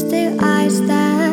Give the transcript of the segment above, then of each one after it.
still I stand.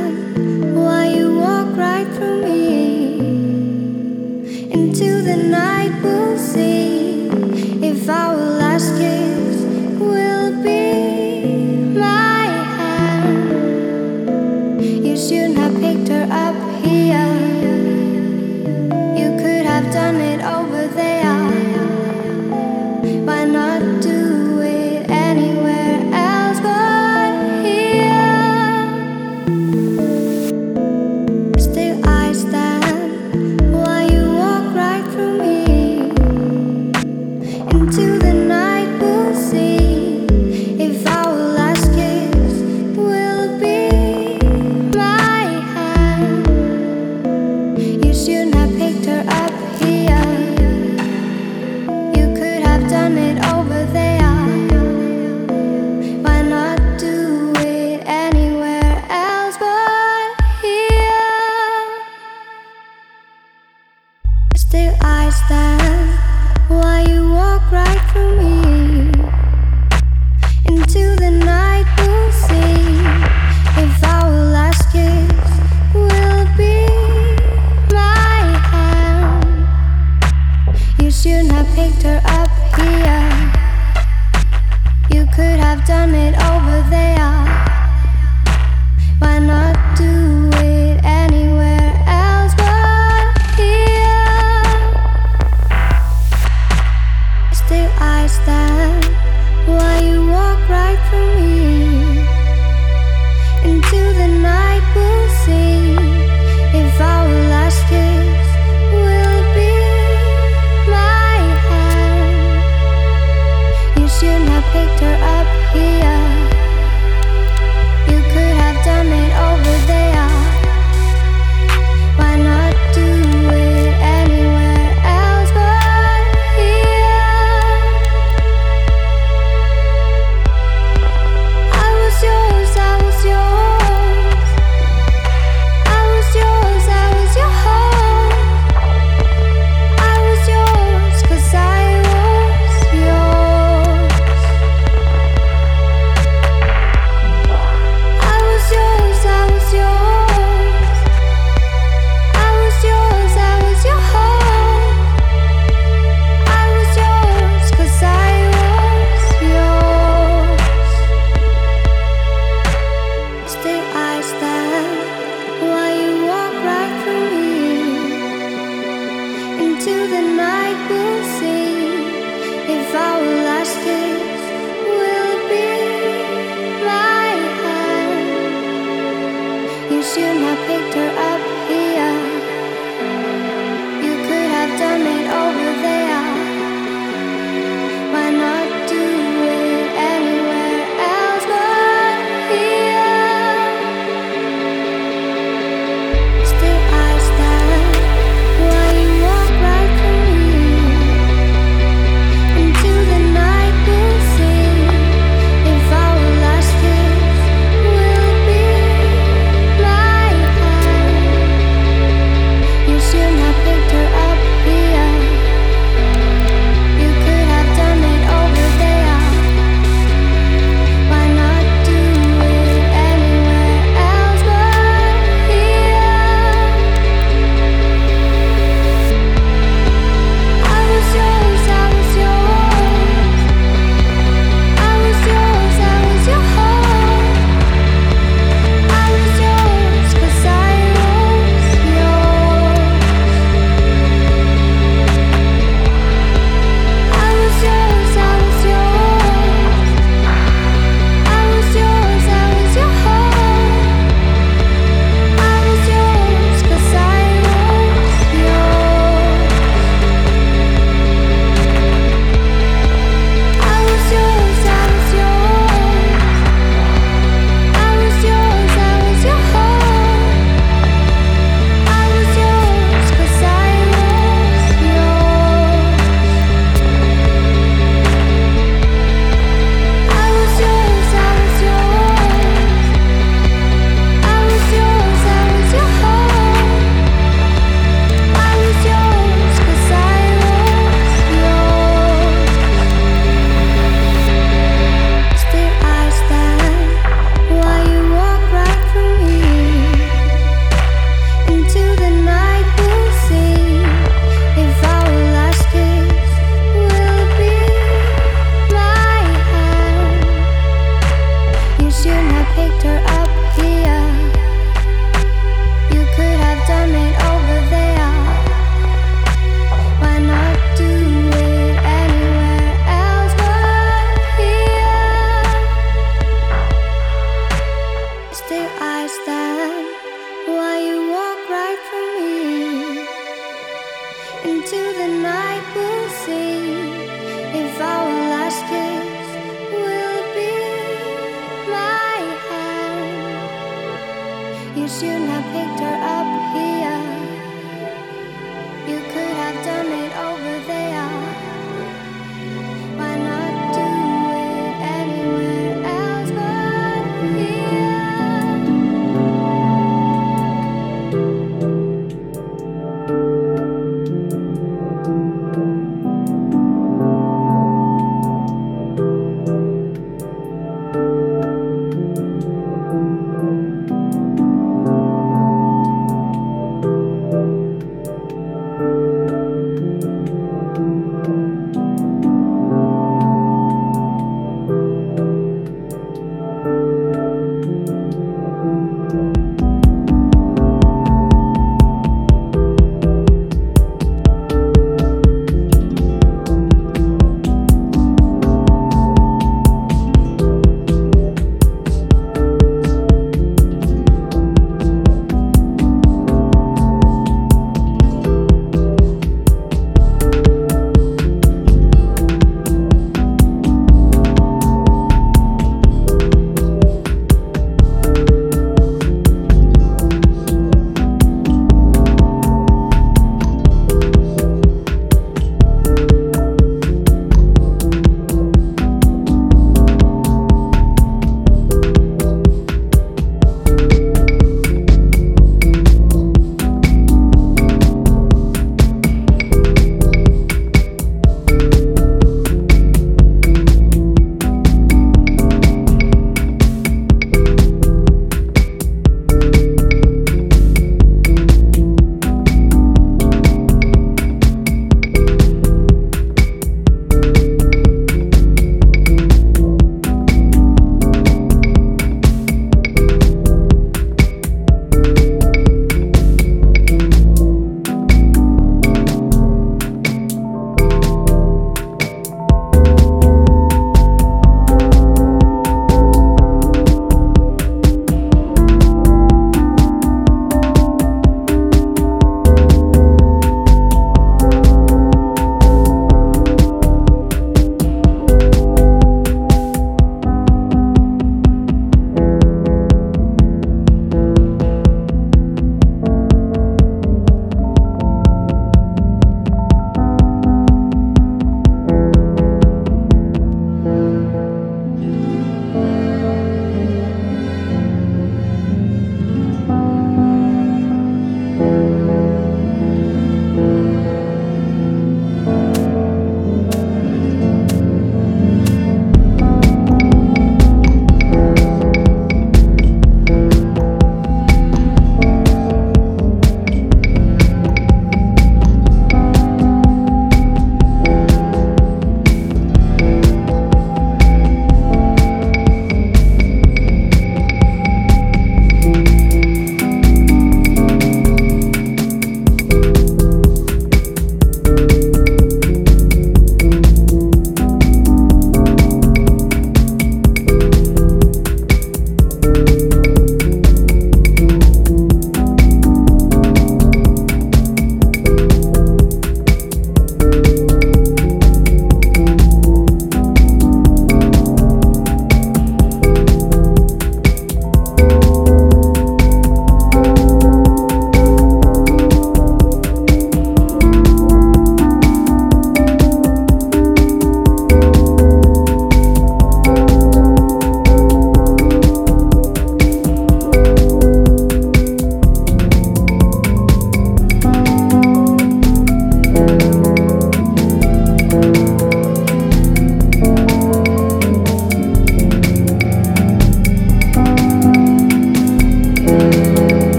past that. Why you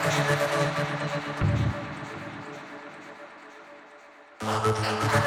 Thank you.